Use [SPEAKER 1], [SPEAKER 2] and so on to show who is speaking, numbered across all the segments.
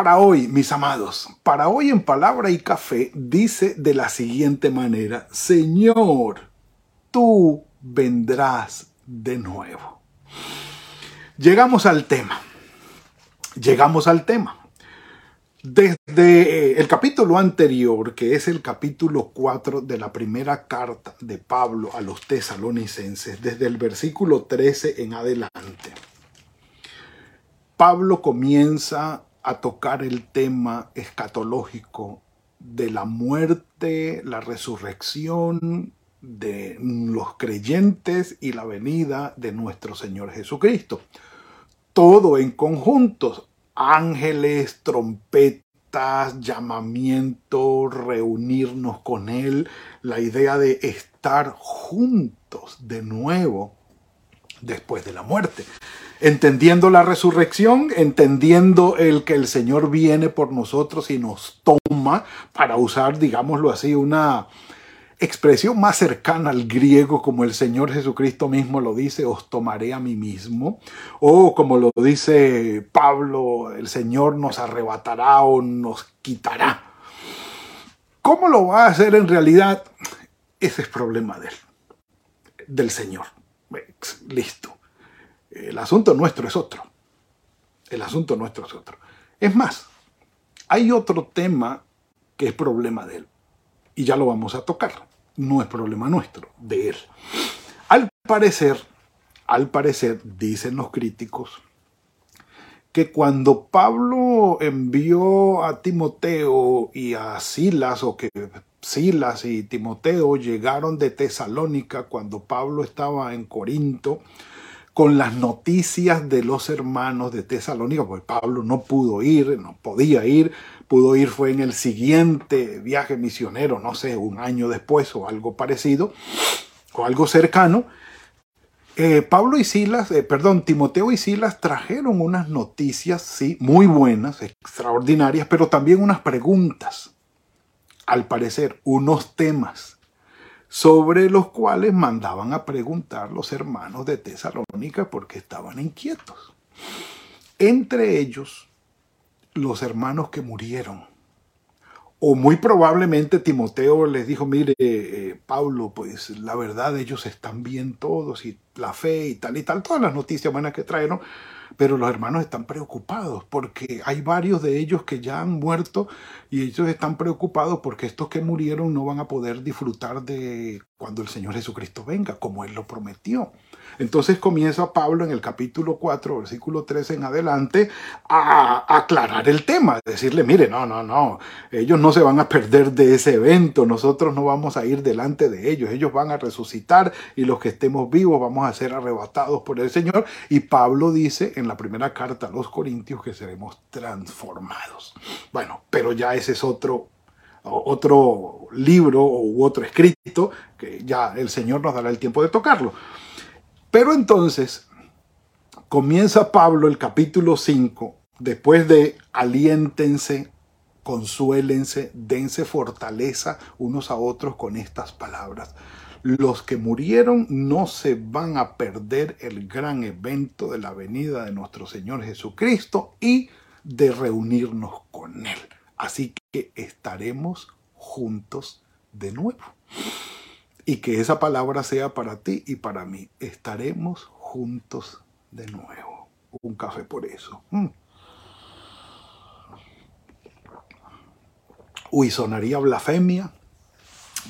[SPEAKER 1] Para hoy, mis amados, para hoy en Palabra y Café dice de la siguiente manera, Señor, tú vendrás de nuevo. Llegamos al tema, llegamos al tema. Desde eh, el capítulo anterior, que es el capítulo 4 de la primera carta de Pablo a los tesalonicenses, desde el versículo 13 en adelante, Pablo comienza a tocar el tema escatológico de la muerte, la resurrección de los creyentes y la venida de nuestro Señor Jesucristo. Todo en conjunto, ángeles, trompetas, llamamiento, reunirnos con Él, la idea de estar juntos de nuevo después de la muerte entendiendo la resurrección, entendiendo el que el Señor viene por nosotros y nos toma, para usar, digámoslo así, una expresión más cercana al griego, como el Señor Jesucristo mismo lo dice, os tomaré a mí mismo, o como lo dice Pablo, el Señor nos arrebatará o nos quitará. ¿Cómo lo va a hacer en realidad? Ese es problema de del Señor. Listo. El asunto nuestro es otro. El asunto nuestro es otro. Es más, hay otro tema que es problema de él. Y ya lo vamos a tocar. No es problema nuestro, de él. Al parecer, al parecer, dicen los críticos, que cuando Pablo envió a Timoteo y a Silas, o que Silas y Timoteo llegaron de Tesalónica cuando Pablo estaba en Corinto, con las noticias de los hermanos de Tesalónica, porque Pablo no pudo ir, no podía ir, pudo ir fue en el siguiente viaje misionero, no sé, un año después o algo parecido, o algo cercano. Eh, Pablo y Silas, eh, perdón, Timoteo y Silas trajeron unas noticias, sí, muy buenas, extraordinarias, pero también unas preguntas, al parecer, unos temas sobre los cuales mandaban a preguntar los hermanos de Tesalónica porque estaban inquietos. Entre ellos, los hermanos que murieron. O muy probablemente Timoteo les dijo, mire, eh, Pablo, pues la verdad ellos están bien todos y la fe y tal y tal, todas las noticias buenas que trajeron, pero los hermanos están preocupados porque hay varios de ellos que ya han muerto y ellos están preocupados porque estos que murieron no van a poder disfrutar de cuando el Señor Jesucristo venga, como Él lo prometió. Entonces comienza Pablo en el capítulo 4, versículo 13 en adelante, a, aclarar el tema, decirle, mire, no, no, no, ellos no se van a perder de ese evento, nosotros no vamos a ir delante de ellos, ellos van a resucitar y los que estemos vivos vamos a ser arrebatados por el Señor. Y Pablo dice en la primera carta a los Corintios que seremos transformados. Bueno, pero ya ese es otro otro libro u otro escrito que ya el Señor nos dará el tiempo de tocarlo. Pero entonces comienza Pablo el capítulo 5, después de aliéntense, consuélense, dense fortaleza unos a otros con estas palabras. Los que murieron no se van a perder el gran evento de la venida de nuestro Señor Jesucristo y de reunirnos con Él. Así que estaremos juntos de nuevo y que esa palabra sea para ti y para mí. Estaremos juntos de nuevo. Un café por eso. Mm. Uy, sonaría blasfemia.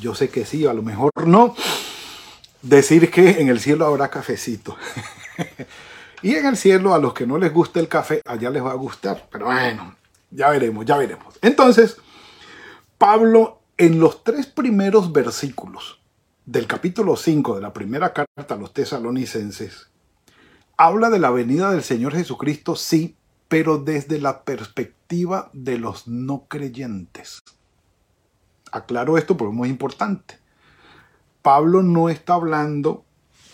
[SPEAKER 1] Yo sé que sí, a lo mejor no. Decir que en el cielo habrá cafecito. y en el cielo a los que no les gusta el café, allá les va a gustar. Pero bueno, ya veremos, ya veremos. Entonces, Pablo en los tres primeros versículos del capítulo 5 de la primera carta a los tesalonicenses, habla de la venida del Señor Jesucristo, sí, pero desde la perspectiva de los no creyentes. Aclaro esto porque es muy importante. Pablo no está hablando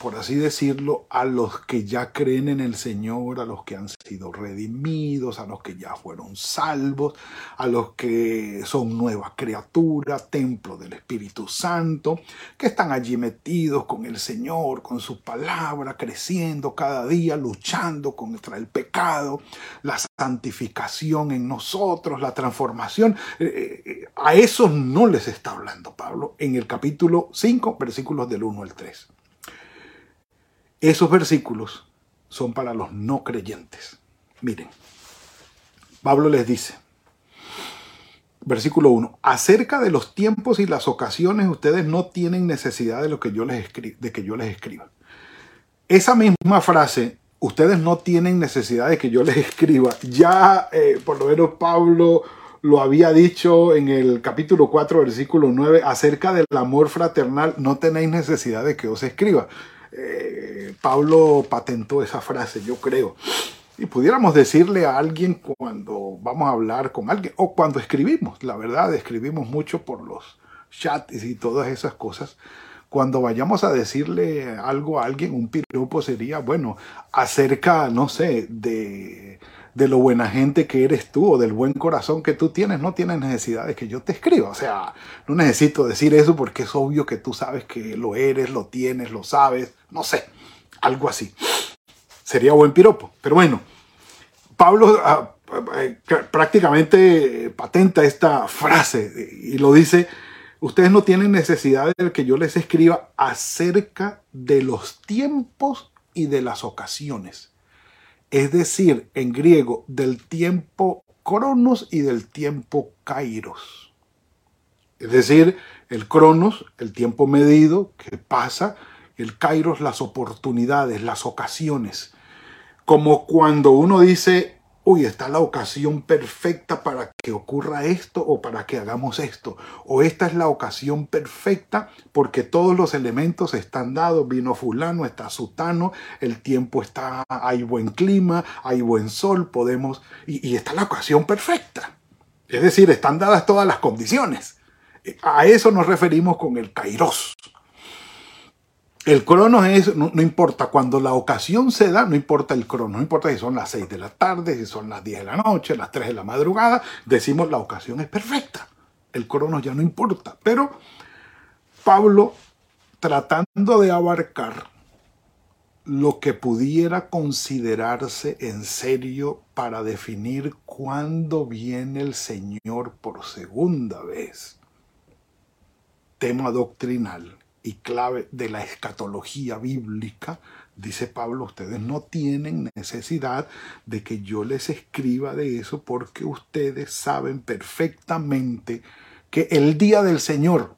[SPEAKER 1] por así decirlo, a los que ya creen en el Señor, a los que han sido redimidos, a los que ya fueron salvos, a los que son nuevas criaturas, templo del Espíritu Santo, que están allí metidos con el Señor, con su palabra, creciendo cada día, luchando contra el pecado, la santificación en nosotros, la transformación. Eh, eh, a esos no les está hablando Pablo en el capítulo 5, versículos del 1 al 3. Esos versículos son para los no creyentes. Miren, Pablo les dice, versículo 1, acerca de los tiempos y las ocasiones ustedes no tienen necesidad de, lo que yo les de que yo les escriba. Esa misma frase, ustedes no tienen necesidad de que yo les escriba, ya eh, por lo menos Pablo lo había dicho en el capítulo 4, versículo 9, acerca del amor fraternal, no tenéis necesidad de que os escriba. Eh, Pablo patentó esa frase, yo creo. Y pudiéramos decirle a alguien cuando vamos a hablar con alguien o cuando escribimos, la verdad, escribimos mucho por los chats y todas esas cosas. Cuando vayamos a decirle algo a alguien, un piropo sería, bueno, acerca, no sé, de de lo buena gente que eres tú o del buen corazón que tú tienes, no tienes necesidad de que yo te escriba. O sea, no necesito decir eso porque es obvio que tú sabes que lo eres, lo tienes, lo sabes, no sé, algo así. Sería buen piropo. Pero bueno, Pablo ah, eh, prácticamente patenta esta frase y lo dice, ustedes no tienen necesidad de que yo les escriba acerca de los tiempos y de las ocasiones es decir, en griego, del tiempo cronos y del tiempo kairos. Es decir, el cronos, el tiempo medido que pasa, el kairos, las oportunidades, las ocasiones. Como cuando uno dice, uy, está la ocasión perfecta para que ocurra esto o para que hagamos esto. O esta es la ocasión perfecta porque todos los elementos están dados. Vino fulano, está sutano, el tiempo está, hay buen clima, hay buen sol, podemos... Y, está la ocasión perfecta. Es decir, están dadas todas las condiciones. A eso nos referimos con el kairos. El crono es, no, importa, cuando la ocasión se da, no importa el crono, no importa si son las 6 de la tarde, si son las 10 de la noche, las 3 de la madrugada, decimos la ocasión es perfecta. El crono ya no importa. Pero Pablo, tratando de abarcar lo que pudiera considerarse en serio para definir cuándo viene el Señor por segunda vez, tema doctrinal y clave de la escatología bíblica, dice Pablo, ustedes no tienen necesidad de que yo les escriba de eso porque ustedes saben perfectamente que el día del Señor,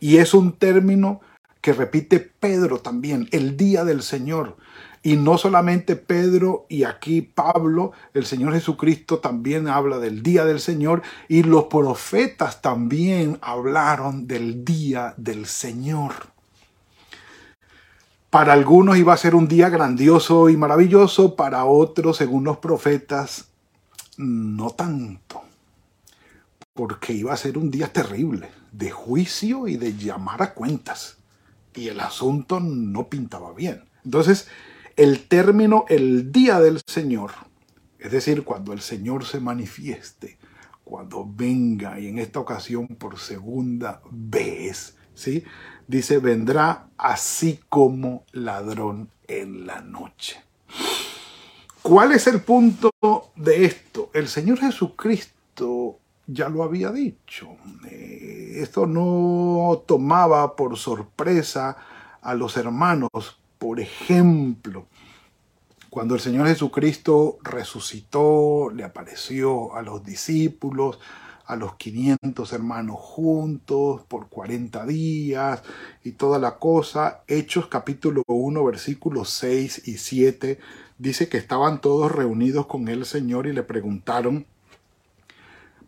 [SPEAKER 1] y es un término que repite Pedro también, el día del Señor, y no solamente Pedro y aquí Pablo, el Señor Jesucristo también habla del día del Señor y los profetas también hablaron del día del Señor. Para algunos iba a ser un día grandioso y maravilloso, para otros, según los profetas, no tanto, porque iba a ser un día terrible, de juicio y de llamar a cuentas. Y el asunto no pintaba bien. Entonces, el término el día del Señor, es decir, cuando el Señor se manifieste, cuando venga y en esta ocasión por segunda vez, ¿sí? Dice, vendrá así como ladrón en la noche. ¿Cuál es el punto de esto? El Señor Jesucristo ya lo había dicho. Eh, esto no tomaba por sorpresa a los hermanos por ejemplo, cuando el Señor Jesucristo resucitó, le apareció a los discípulos, a los 500 hermanos juntos por 40 días y toda la cosa. Hechos capítulo 1 versículos 6 y 7 dice que estaban todos reunidos con el Señor y le preguntaron,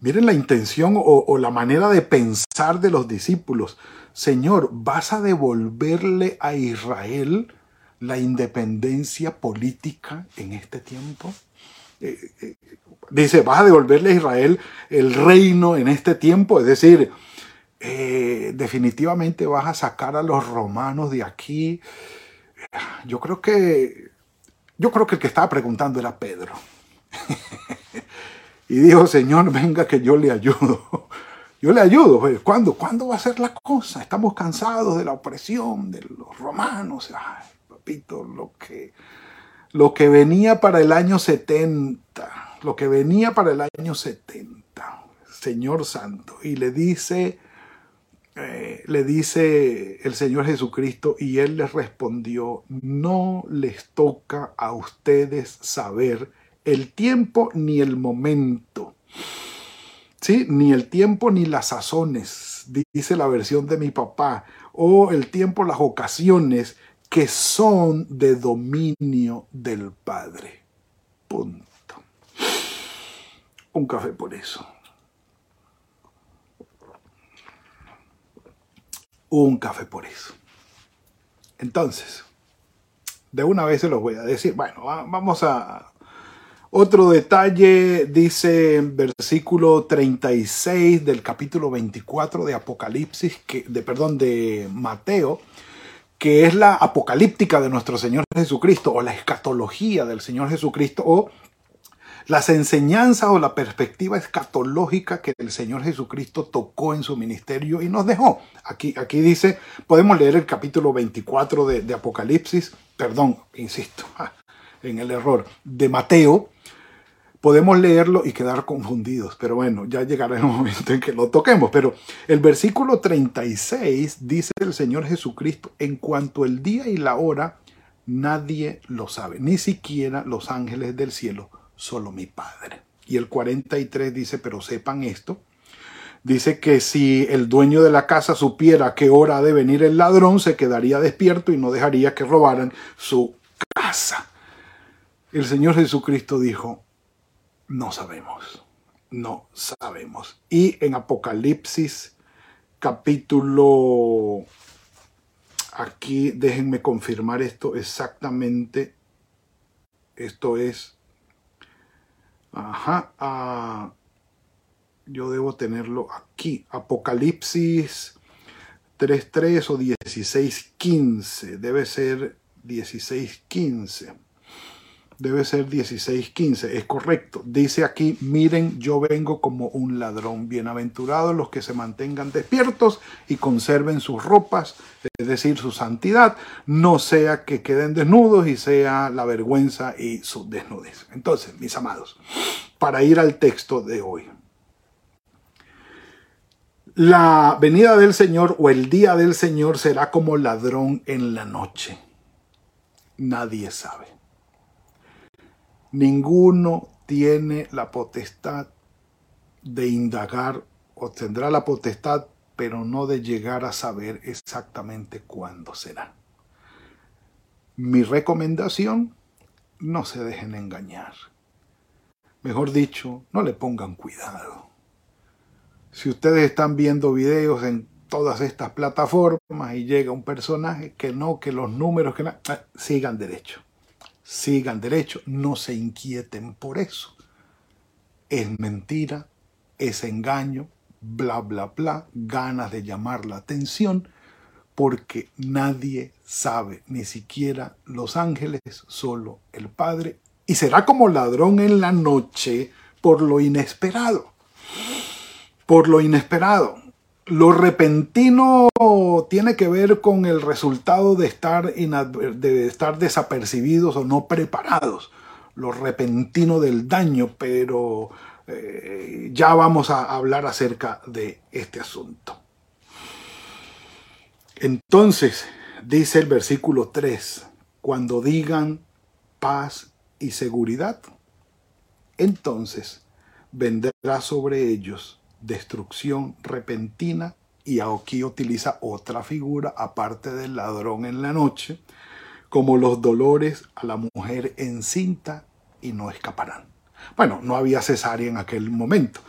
[SPEAKER 1] miren la intención o, o la manera de pensar de los discípulos, Señor, ¿vas a devolverle a Israel la independencia política en este tiempo? Eh, eh, dice, vas a devolverle a Israel el reino en este tiempo, es decir, eh, definitivamente vas a sacar a los romanos de aquí. Yo creo que, yo creo que el que estaba preguntando era Pedro. y dijo, Señor, venga que yo le ayudo. Yo le ayudo. Pues, ¿Cuándo? ¿Cuándo va a ser la cosa? Estamos cansados de la opresión de los romanos. Lo que, lo que venía para el año 70, lo que venía para el año 70, Señor Santo. Y le dice, eh, le dice el Señor Jesucristo, y él les respondió, no les toca a ustedes saber el tiempo ni el momento ¿sí? Ni el tiempo ni las sazones, dice la versión de mi papá, o el tiempo, las ocasiones que son de dominio del Padre. Punto. Un café por eso. Un café por eso. Entonces, de una vez se los voy a decir. Bueno, vamos a, otro detalle dice versículo 36 del capítulo 24 de Apocalipsis, que, de, perdón, de Mateo, que es la apocalíptica de nuestro Señor Jesucristo o la escatología del Señor Jesucristo o las enseñanzas o la perspectiva escatológica que el Señor Jesucristo tocó en su ministerio y nos dejó. Aquí, aquí dice, podemos leer el capítulo 24 de, de Apocalipsis, perdón, insisto, en el error, de Mateo, podemos leerlo y quedar confundidos, pero bueno, ya llegará el momento en que lo toquemos. Pero el versículo 36 dice el Señor Jesucristo, en cuanto el día y la hora, nadie lo sabe, ni siquiera los ángeles del cielo, solo mi Padre. Y el 43 dice, pero sepan esto, dice que si el dueño de la casa supiera qué hora ha de venir el ladrón, se quedaría despierto y no dejaría que robaran su casa. El Señor Jesucristo dijo, no sabemos, no sabemos. Y en Apocalipsis capítulo, aquí déjenme confirmar esto exactamente, esto es, ajá, ah, yo debo tenerlo aquí, Apocalipsis 3.3 o 16.15, debe ser 16.15 debe ser 16:15, es correcto. Dice aquí, miren, yo vengo como un ladrón. Bienaventurados los que se mantengan despiertos y conserven sus ropas, es decir, su santidad, no sea que queden desnudos y sea la vergüenza y su desnudez. Entonces, mis amados, para ir al texto de hoy. La venida del Señor o el día del Señor será como ladrón en la noche. Nadie sabe. Ninguno tiene la potestad de indagar o tendrá la potestad, pero no de llegar a saber exactamente cuándo será. Mi recomendación, no se dejen engañar. Mejor dicho, no le pongan cuidado. Si ustedes están viendo videos en todas estas plataformas y llega un personaje que no, que los números, que no, eh, sigan derecho sigan derecho, no se inquieten por eso. Es mentira, es engaño, bla, bla, bla, ganas de llamar la atención, porque nadie sabe, ni siquiera los ángeles, solo el Padre, y será como ladrón en la noche por lo inesperado, por lo inesperado. Lo repentino tiene que ver con el resultado de estar, de estar desapercibidos o no preparados. Lo repentino del daño, pero eh, ya vamos a hablar acerca de este asunto. Entonces, dice el versículo 3, cuando digan paz y seguridad, entonces vendrá sobre ellos destrucción repentina y aquí utiliza otra figura aparte del ladrón en la noche, como los dolores a la mujer encinta y no escaparán. Bueno, no había cesárea en aquel momento.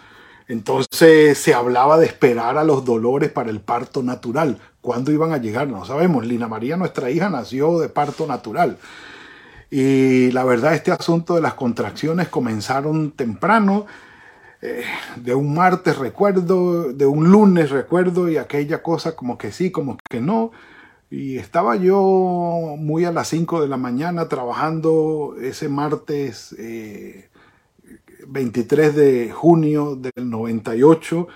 [SPEAKER 1] Entonces se hablaba de esperar a los dolores para el parto natural. ¿Cuándo iban a llegar? No sabemos. Lina María, nuestra hija, nació de parto natural. Y la verdad, este asunto de las contracciones comenzaron temprano eh, de un martes recuerdo, de un lunes recuerdo y aquella cosa como que sí, como que no. Y estaba yo muy a las 5 de la mañana trabajando ese martes 23 eh, de junio del 98,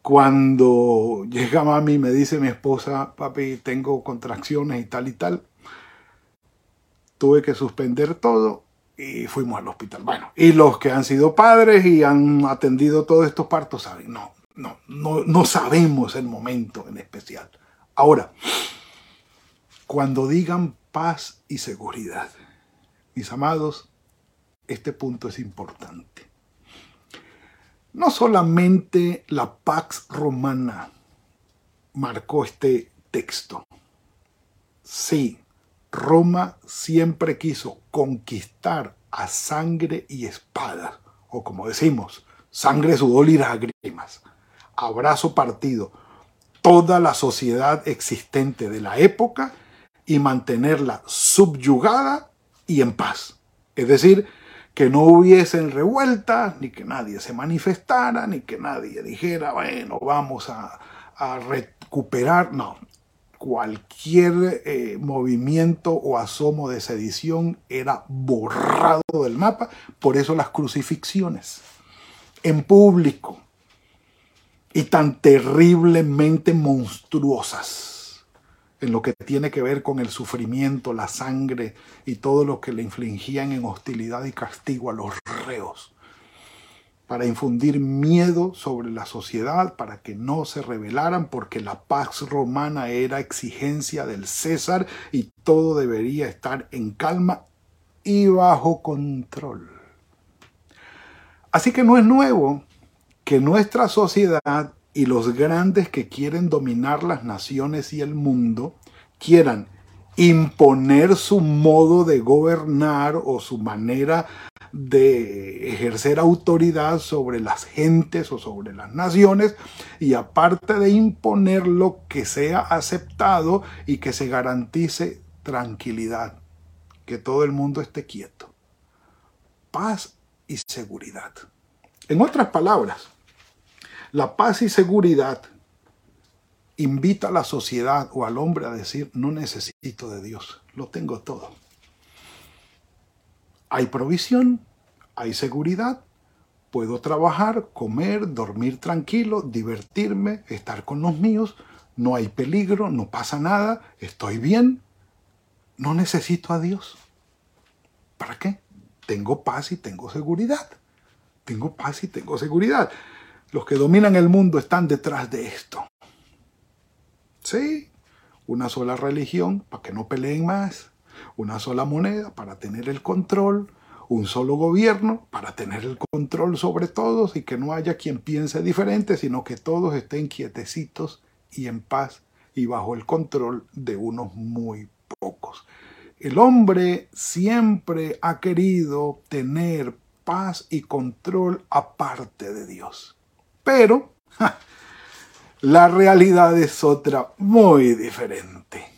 [SPEAKER 1] cuando llega mami y me dice mi esposa, papi, tengo contracciones y tal y tal. Tuve que suspender todo y fuimos al hospital. Bueno, y los que han sido padres y han atendido todos estos partos saben, no, no, no, no sabemos el momento en especial. Ahora, cuando digan paz y seguridad. Mis amados, este punto es importante. No solamente la Pax Romana marcó este texto. Sí, Roma siempre quiso conquistar a sangre y espada, o como decimos, sangre, sudor y lágrimas, abrazo partido, toda la sociedad existente de la época y mantenerla subyugada y en paz. Es decir, que no hubiesen revueltas, ni que nadie se manifestara, ni que nadie dijera, bueno, vamos a, recuperar. No, cualquier eh, movimiento o asomo de sedición era borrado del mapa, por eso las crucifixiones en público y tan terriblemente monstruosas en lo que tiene que ver con el sufrimiento, la sangre y todo lo que le infligían en hostilidad y castigo a los reos, para infundir miedo sobre la sociedad, para que no se rebelaran, porque la paz romana era exigencia del César y todo debería estar en calma y bajo control. Así que no es nuevo que nuestra sociedad y los grandes que quieren dominar las naciones y el mundo quieran imponer su modo de gobernar o su manera de ejercer autoridad sobre las gentes o sobre las naciones y aparte de imponer lo que sea aceptado y que se garantice tranquilidad, que todo el mundo esté quieto, paz y seguridad. En otras palabras, la paz y seguridad invita a la sociedad o al hombre a decir, no necesito de Dios, lo tengo todo. Hay provisión, hay seguridad, puedo trabajar, comer, dormir tranquilo, divertirme, estar con los míos, no hay peligro, no pasa nada, estoy bien, no necesito a Dios. ¿Para qué? Tengo paz y tengo seguridad. Tengo paz y tengo seguridad. Los que dominan el mundo están detrás de esto. Sí, una sola religión para que no peleen más, una sola moneda para tener el control, un solo gobierno para tener el control sobre todos y que no haya quien piense diferente, sino que todos estén quietecitos y en paz y bajo el control de unos muy pocos. El hombre siempre ha querido tener paz y control aparte de Dios. Pero la realidad es otra muy diferente.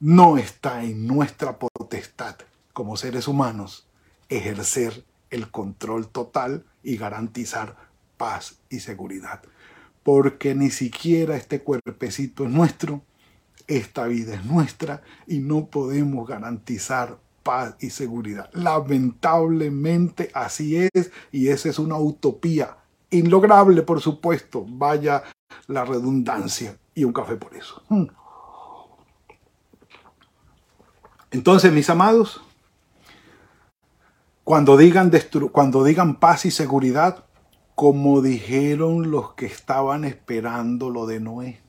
[SPEAKER 1] No está en nuestra potestad como seres humanos ejercer el control total y garantizar paz y seguridad. Porque ni siquiera este cuerpecito es nuestro, esta vida es nuestra y no podemos garantizar paz y seguridad. Lamentablemente así es y esa es una utopía Inlograble, por supuesto, vaya la redundancia y un café por eso. Entonces, mis amados, cuando digan, cuando digan paz y seguridad, como dijeron los que estaban esperando lo de Noé,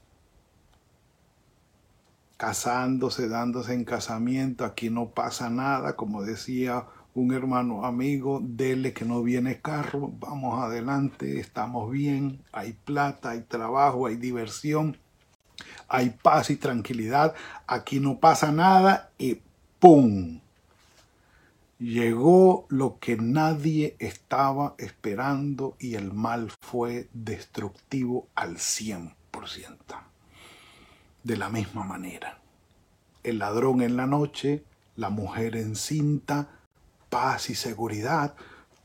[SPEAKER 1] casándose, dándose en casamiento, aquí no pasa nada, como decía un hermano amigo, dele que no viene carro, vamos adelante, estamos bien, hay plata, hay trabajo, hay diversión, hay paz y tranquilidad, aquí no pasa nada y ¡pum! Llegó lo que nadie estaba esperando y el mal fue destructivo al 100%. De la misma manera, el ladrón en la noche, la mujer encinta, paz y seguridad,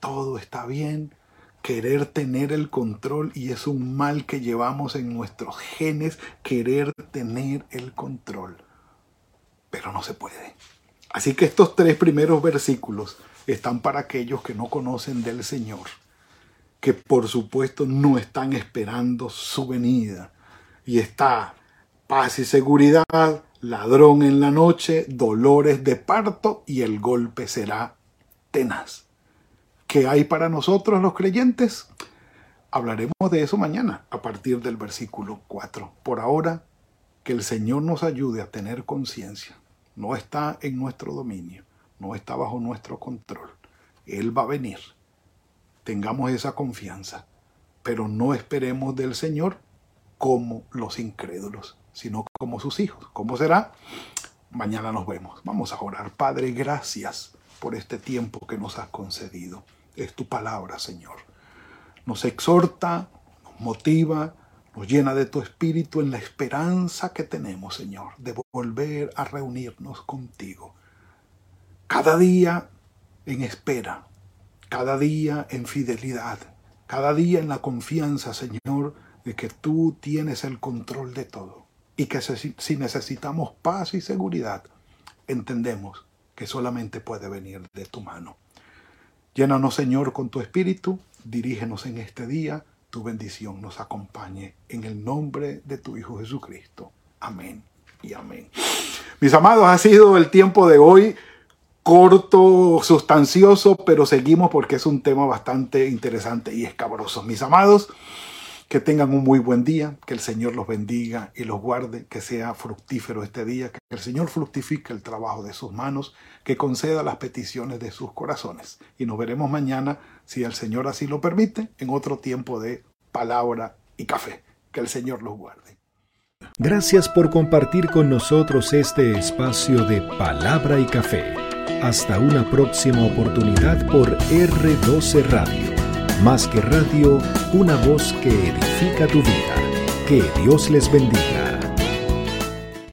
[SPEAKER 1] todo está bien, querer tener el control y es un mal que llevamos en nuestros genes, querer tener el control. Pero no se puede. Así que estos tres primeros versículos están para aquellos que no conocen del Señor, que por supuesto no están esperando su venida. Y está paz y seguridad, ladrón en la noche, dolores de parto y el golpe será tenaz. ¿Qué hay para nosotros los creyentes? Hablaremos de eso mañana a partir del versículo 4. Por ahora, que el Señor nos ayude a tener conciencia. No está en nuestro dominio, no está bajo nuestro control. Él va a venir. Tengamos esa confianza, pero no esperemos del Señor como los incrédulos, sino como sus hijos. ¿Cómo será? Mañana nos vemos. Vamos a orar. Padre, gracias por este tiempo que nos has concedido es tu palabra, Señor. Nos exhorta, nos motiva, nos llena de tu espíritu en la esperanza que tenemos, Señor, de volver a reunirnos contigo. Cada día en espera, cada día en fidelidad, cada día en la confianza, Señor, de que tú tienes el control de todo y que si necesitamos paz y seguridad, entendemos que solamente puede venir de tu mano. Llénanos, Señor, con tu espíritu, dirígenos en este día, tu bendición nos acompañe en el nombre de tu Hijo Jesucristo. Amén y amén. Mis amados, ha sido el tiempo de hoy corto, sustancioso, pero seguimos porque es un tema bastante interesante y escabroso. Mis amados, que tengan un muy buen día, que el Señor los bendiga y los guarde, que sea fructífero este día, que el Señor fructifique el trabajo de sus manos, que conceda las peticiones de sus corazones. Y nos veremos mañana, si el Señor así lo permite, en otro tiempo de palabra y café. Que el Señor los guarde.
[SPEAKER 2] Gracias por compartir con nosotros este espacio de palabra y café. Hasta una próxima oportunidad por R12 Radio. Más que radio, una voz que edifica tu vida. Que Dios les bendiga.